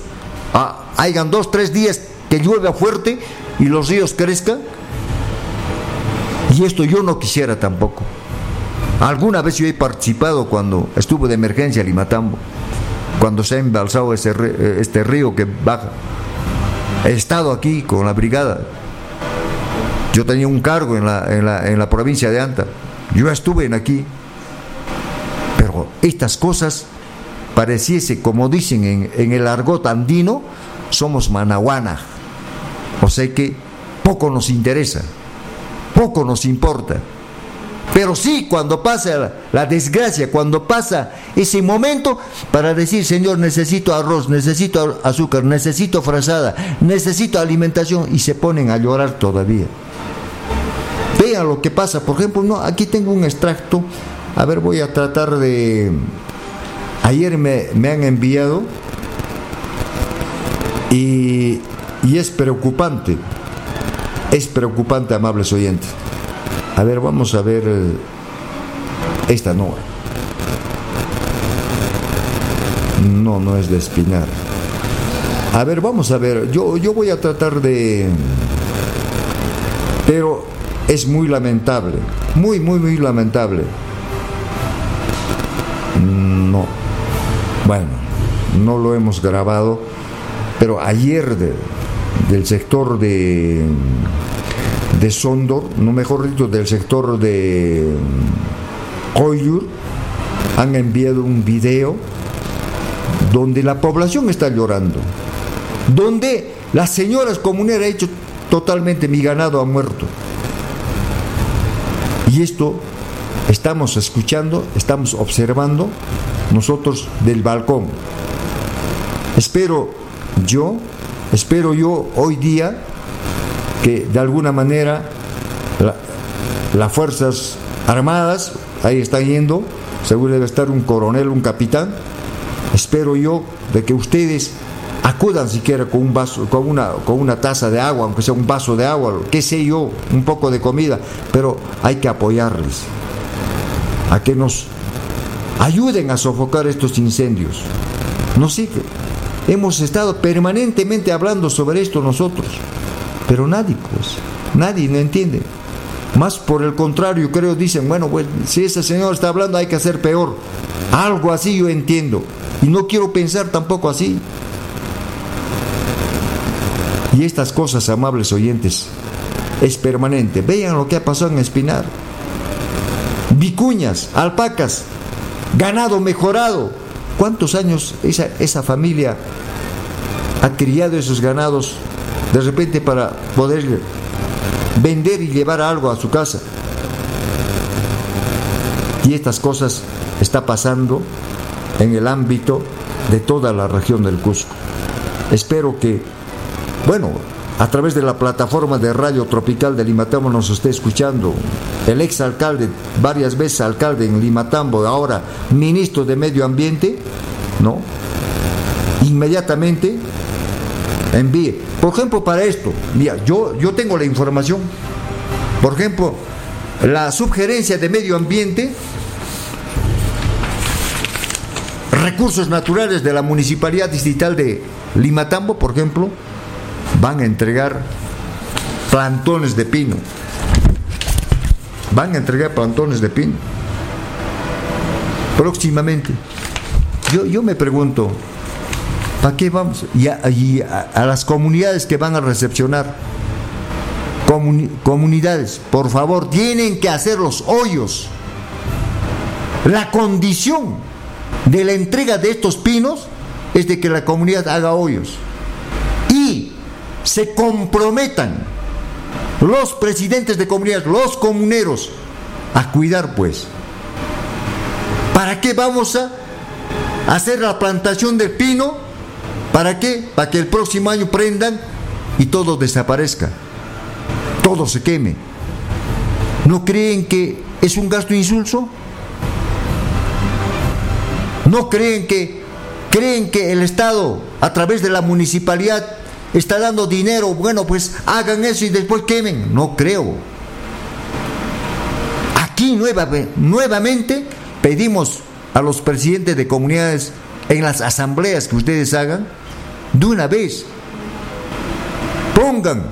ah, hayan dos, tres días que llueva fuerte y los ríos crezcan. Y esto yo no quisiera tampoco. Alguna vez yo he participado cuando estuvo de emergencia en Limatambo, cuando se ha embalsado ese, eh, este río que baja. He estado aquí con la brigada. Yo tenía un cargo en la, en la, en la provincia de Anta. Yo estuve en aquí. Pero estas cosas pareciese, como dicen en, en el argot andino, somos manahuana. O sea que poco nos interesa, poco nos importa. Pero sí, cuando pasa la, desgracia, cuando pasa ese momento para decir, Señor, necesito arroz, necesito azúcar, necesito frazada, necesito alimentación, y se ponen a llorar todavía. Vean lo que pasa. Por ejemplo, no, aquí tengo un extracto. A ver, voy a tratar de... Ayer me, me han enviado y y es preocupante, es preocupante, amables oyentes. A ver, vamos a ver eh, esta no. No, no es de espinar. A ver, vamos a ver. Yo, yo voy a tratar de... Pero es muy lamentable. Muy, muy, muy lamentable. No. Bueno, no lo hemos grabado. Pero ayer de, del sector de, de Sondor, no mejor dicho, del sector de Coyur, han enviado un video donde la población está llorando, donde las señoras comuneras han hecho totalmente mi ganado ha muerto. Y esto estamos escuchando, estamos observando nosotros del balcón. Espero yo Espero yo hoy día que de alguna manera las Fuerzas Armadas, ahí están yendo, seguro debe estar un coronel, un capitán, espero yo de que ustedes acudan siquiera con un vaso, con una, con una taza de agua, aunque sea un vaso de agua, qué sé yo, un poco de comida, pero hay que apoyarles a que nos ayuden a sofocar estos incendios. No sé, hemos estado permanentemente hablando sobre esto nosotros, pero nadie, pues, nadie no entiende. Más por el contrario, creo, dicen, bueno, pues si ese señor está hablando hay que hacer peor. Algo así yo entiendo. Y no quiero pensar tampoco así. Y estas cosas, amables oyentes, es permanente. Vean lo que ha pasado en Espinar. Vicuñas, alpacas, ganado mejorado. ¿Cuántos años esa, esa familia ha criado esos ganados de repente para poder vender y llevar algo a su casa. Y estas cosas está pasando en el ámbito de toda la región del Cusco. Espero que, bueno, a través de la plataforma de Radio Tropical de Limatambo nos esté escuchando el ex alcalde, varias veces alcalde en Limatambo, ahora ministro de Medio Ambiente, ¿no? Inmediatamente envíe. Por ejemplo, para esto, mira, yo, yo tengo la información. Por ejemplo, la subgerencia de medio ambiente, recursos naturales de la Municipalidad Distrital de Limatambo, por ejemplo, van a entregar plantones de pino. Van a entregar plantones de pino. Próximamente. Yo, yo me pregunto, ¿Para qué vamos? Y a, las comunidades que van a recepcionar. comunidades, por favor, tienen que hacer los hoyos. La condición de la entrega de estos pinos es de que la comunidad haga hoyos. Y se comprometan los presidentes de comunidades, los comuneros, a cuidar pues. ¿Para qué vamos a hacer la plantación del pino ¿Para qué? Para que el próximo año prendan y todo desaparezca, todo se queme. ¿No creen que es un gasto insulso? ¿No creen que creen que el Estado a través de la municipalidad está dando dinero? Bueno, pues hagan eso y después quemen. No creo. Aquí nuevamente pedimos a los presidentes de comunidades en las asambleas que ustedes hagan de una vez. Pongan,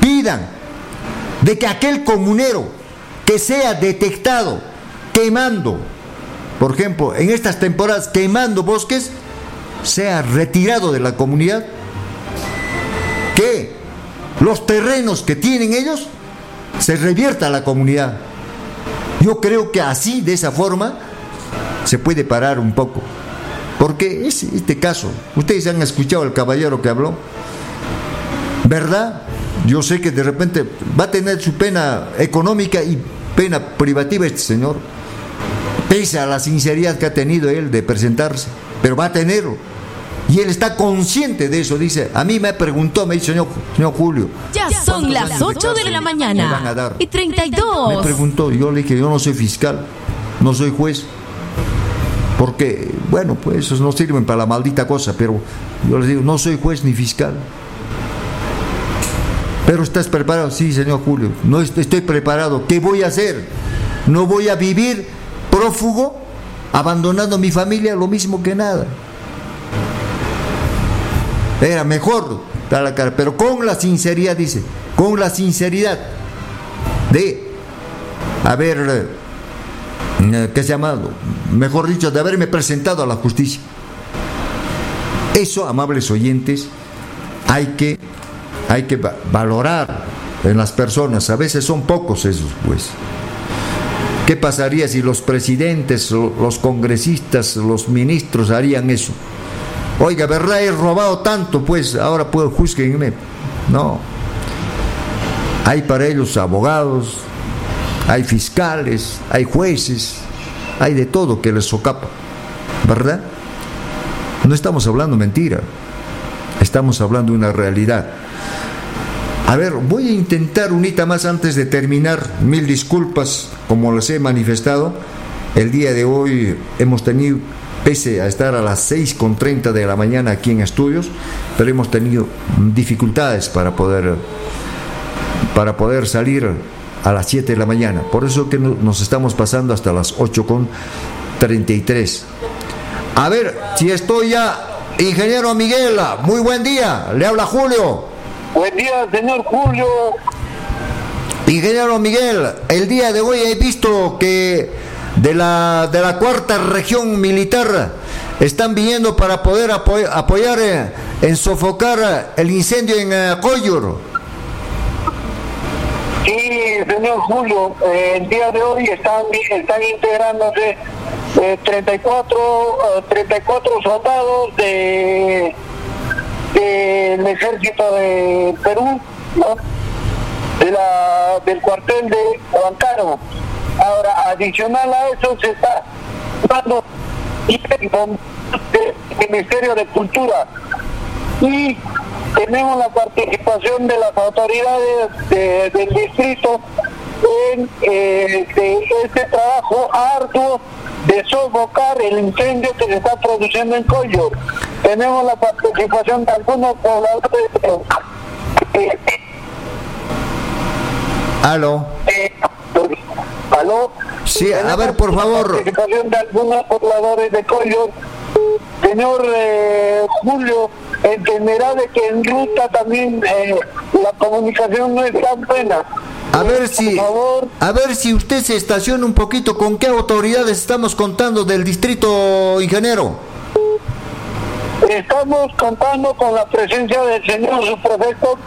pidan de que aquel comunero que sea detectado quemando, por ejemplo, en estas temporadas quemando bosques, sea retirado de la comunidad, los terrenos que tienen ellos se revierta a la comunidad. Yo creo que así, de esa forma, se puede parar un poco. Porque es este caso, ustedes han escuchado al caballero que habló, ¿verdad? Yo sé que de repente va a tener su pena económica y pena privativa este señor, pese a la sinceridad que ha tenido él de presentarse, pero va a tenerlo. Y él está consciente de eso, dice, a mí me preguntó, me dice, señor, señor Julio. Ya son las 8 de la mañana. Me van a dar? Y 32. Me preguntó, yo le dije, yo no soy fiscal, no soy juez porque, bueno, pues esos no sirven para la maldita cosa, pero yo les digo, no soy juez ni fiscal. Pero estás preparado, sí, señor Julio, no estoy preparado. ¿Qué voy a hacer? No voy a vivir prófugo, abandonando mi familia, lo mismo que nada. Era mejor dar la cara, pero con la sinceridad, dice, con la sinceridad de haber eh, ¿qué se llama? Mejor dicho, de haberme presentado a la justicia. Eso, amables oyentes, hay que, hay que valorar en las personas. A veces son pocos esos, pues. ¿Qué pasaría si los presidentes, los congresistas, los ministros harían eso? Oiga, ¿verdad? He robado tanto, pues ahora puedo juzgarme. No. Hay para ellos abogados, hay fiscales, hay jueces, hay de todo que les socapa, ¿verdad? No estamos hablando mentira, estamos hablando de una realidad. A ver, voy a intentar unita más antes de terminar. Mil disculpas, como les he manifestado. El día de hoy hemos tenido pese a estar a las 6.30 de la mañana aquí en estudios, pero hemos tenido dificultades para poder, para poder salir a las 7 de la mañana. Por eso que nos estamos pasando hasta las 8.33. A ver, si estoy ya, ingeniero Miguel, muy buen día, le habla Julio. Buen día, señor Julio. Ingeniero Miguel, el día de hoy he visto que de la, de la cuarta región militar están viniendo para poder apoyar eh, en sofocar el incendio en Coyur. Sí, señor Julio, eh, el día de hoy están, están integrándose 34, 34 soldados de del ejército de Perú, de la, del cuartel de Bancaro. Ahora, adicional a eso, se está dando el Ministerio de Cultura y tenemos la participación de las autoridades del distrito en eh, este trabajo arduo de sofocar el incendio que se está produciendo en Coyo. Tenemos la participación de algunos pobladores. Eh, ¿Aló? Eh, ¿Aló? Sí, a ver, por favor. De algunos pobladores de Coyo. Señor eh, Julio, entenderá de que en ruta también eh, la comunicación no es tan buena. A ver si, a ver si usted se estaciona un poquito. ¿Con qué autoridades estamos contando del distrito ingeniero? Estamos contando con la presencia del señor subprefecto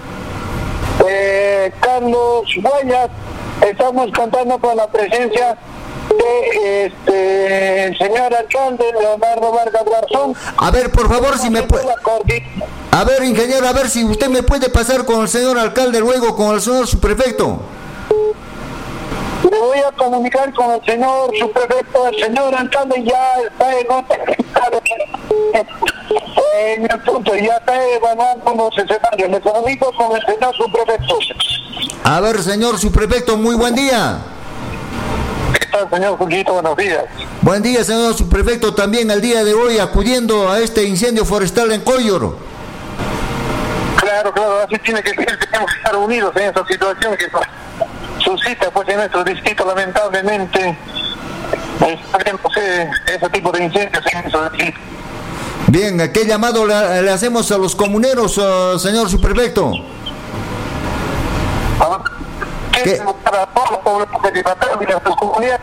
eh, Carlos Guayas. Estamos contando con la presencia de este el señor alcalde Leonardo Vargas Garzón. A ver, por favor, si me puede. A ver, ingeniero, a ver si usted me puede pasar con el señor alcalde luego con el señor subprefecto. Me voy a comunicar con el señor subprefecto, el señor alcalde ya está en en el punto, ya está evaluando los escenarios. Me comunico con el señor subprefecto. A ver, señor subprefecto, muy buen día. ¿Qué tal, señor Julito? Buenos días. Buen día, señor subprefecto, también el día de hoy acudiendo a este incendio forestal en Coyoro. Claro, claro, así tiene que ser, tenemos que estar unidos en esa situación que suscita pues en nuestro distrito lamentablemente ese tipo de incendios en eso Bien, ¿qué llamado le, hacemos a los comuneros, uh, señor subprefecto? Ah, ¿Qué? Para todos los pueblos de las comunidades,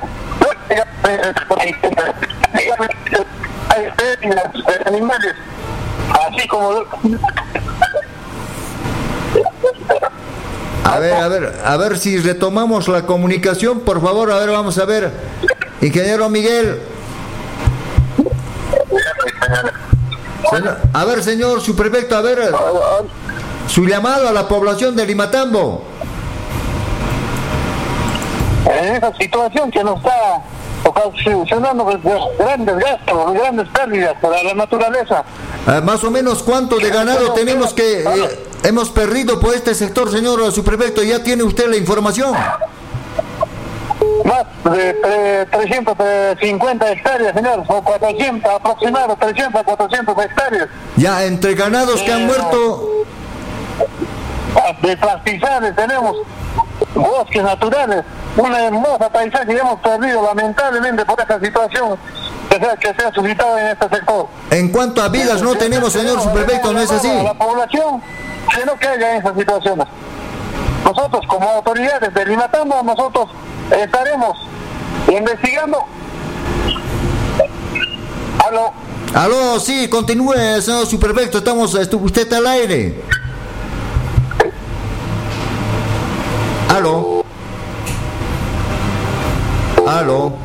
hay animales, así como a ver, a ver, a ver si retomamos la comunicación, por favor, a ver, vamos a ver. Ingeniero Miguel. a ver, señor su prefecto, a ver, su llamado a la población de Limatambo. En esa situación que nos está ocasionando grandes gastos, grandes pérdidas para la naturaleza. Ah, más o menos cuánto de ganado tenemos que eh, hemos perdido por este sector, señor subprefecto. ¿Ya tiene usted la información? Más de 350 hectáreas, señor, o 400 aproximadamente, 300 a 400 hectáreas. Ya, entre ganados que han muerto. De pastizales tenemos bosques naturales, una hermosa paisaje y hemos perdido lamentablemente por esta situación que se, que se ha suscitado en este sector. En cuanto a vidas no tenemos, señor subprefecto, ¿no es así? La población que no caiga en esas situaciones. Nosotros como autoridades de Limatambo, nosotros estaremos investigando. Aló. Aló, sí, continúe, señor superfecto, estamos, usted está al aire. Aló. Aló.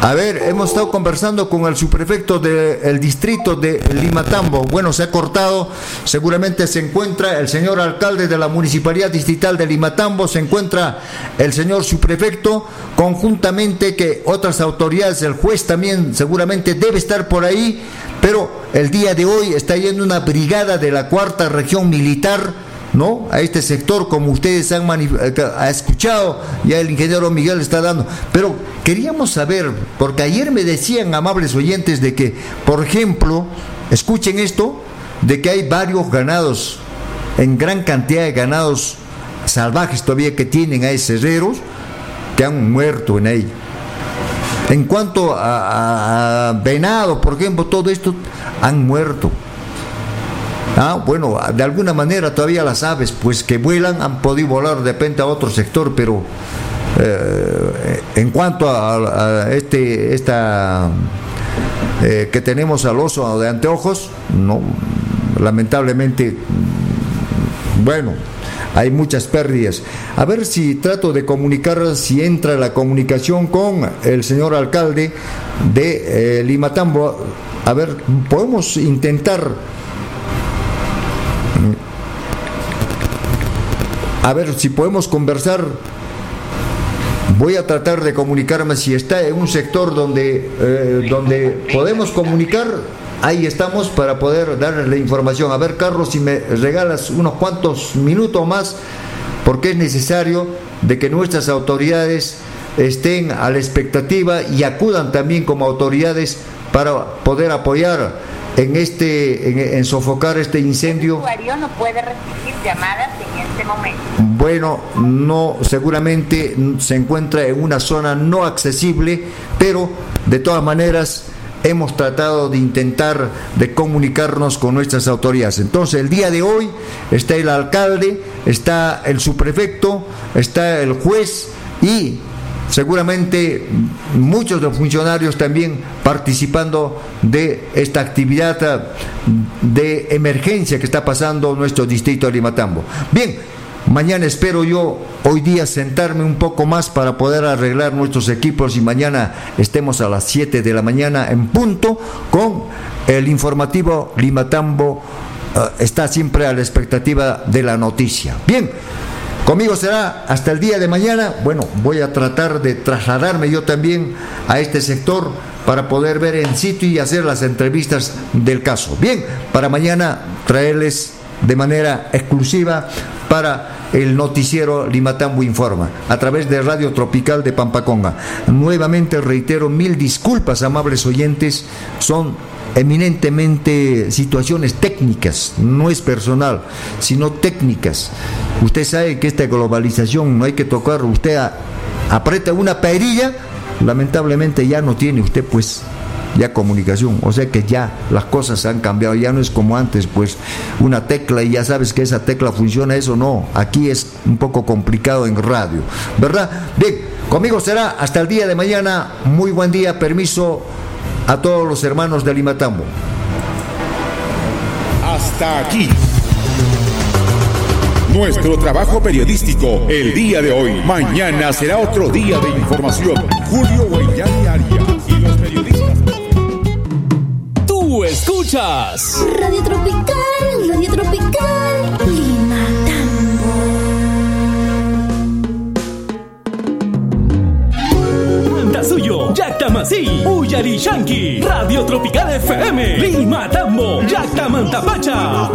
A ver, hemos estado conversando con el subprefecto del distrito de Limatambo. Bueno, se ha cortado. Seguramente se encuentra el señor alcalde de la municipalidad distrital de Limatambo, se encuentra el señor subprefecto, conjuntamente que otras autoridades, el juez también seguramente debe estar por ahí, pero el día de hoy está yendo una brigada de la cuarta región militar ¿no? A este sector, como ustedes han eh, ha escuchado, ya el ingeniero Miguel está dando. Pero queríamos saber, porque ayer me decían amables oyentes de que, por ejemplo, escuchen esto, de que hay varios ganados, en gran cantidad de ganados salvajes todavía que tienen a herreros que han muerto en ahí. En cuanto a, venado, por ejemplo, todo esto han muerto. Ah, bueno, de alguna manera todavía las aves, pues que vuelan, han podido volar de repente a otro sector, pero eh, en cuanto a, este, esta eh, que tenemos al oso de anteojos, no, lamentablemente, bueno, hay muchas pérdidas. A ver si trato de comunicar, si entra la comunicación con el señor alcalde de eh, Limatambo. A ver, podemos intentar... A ver si podemos conversar. Voy a tratar de comunicarme si está en un sector donde, eh, donde podemos comunicar ahí estamos para poder darles la información. A ver, Carlos, si me regalas unos cuantos minutos más, porque es necesario de que nuestras autoridades estén a la expectativa y acudan también como autoridades para poder apoyar en este en, sofocar este incendio. El no puede recibir llamadas en este momento. Bueno, no seguramente se encuentra en una zona no accesible, pero de todas maneras hemos tratado de intentar de comunicarnos con nuestras autoridades. Entonces, el día de hoy está el alcalde, está el subprefecto, está el juez y seguramente muchos de los funcionarios también participando de esta actividad de emergencia que está pasando nuestro distrito de Limatambo. Bien, Mañana espero yo hoy día sentarme un poco más para poder arreglar nuestros equipos y mañana estemos a las 7 de la mañana en punto con el informativo Limatambo. Eh, está siempre a la expectativa de la noticia. Bien, conmigo será hasta el día de mañana. Bueno, voy a tratar de trasladarme yo también a este sector para poder ver en sitio y hacer las entrevistas del caso. Bien, para mañana traerles de manera exclusiva para el noticiero Limatambo Informa, a través de Radio Tropical de Pampaconga. Nuevamente reitero mil disculpas, amables oyentes, son eminentemente situaciones técnicas, no es personal, sino técnicas. Usted sabe que esta globalización no hay que tocar, usted aprieta una perilla, lamentablemente ya no tiene usted pues ya comunicación. O sea que ya las cosas han cambiado, ya no es como antes, pues una tecla y ya sabes que esa tecla funciona, eso no. Aquí es un poco complicado en radio, ¿verdad? Bien, conmigo será hasta el día de mañana. Muy buen día, permiso a todos los hermanos de Limatambo. Hasta aquí. Nuestro trabajo periodístico el día de hoy. Mañana será otro día de información. Julio Guayani Arias y los periodistas escuchas. Radio Tropical, Radio Tropical, Yaktamasi, Uyari Shanki, Radio Tropical FM, Lima Tambo, Yaktamantapacha.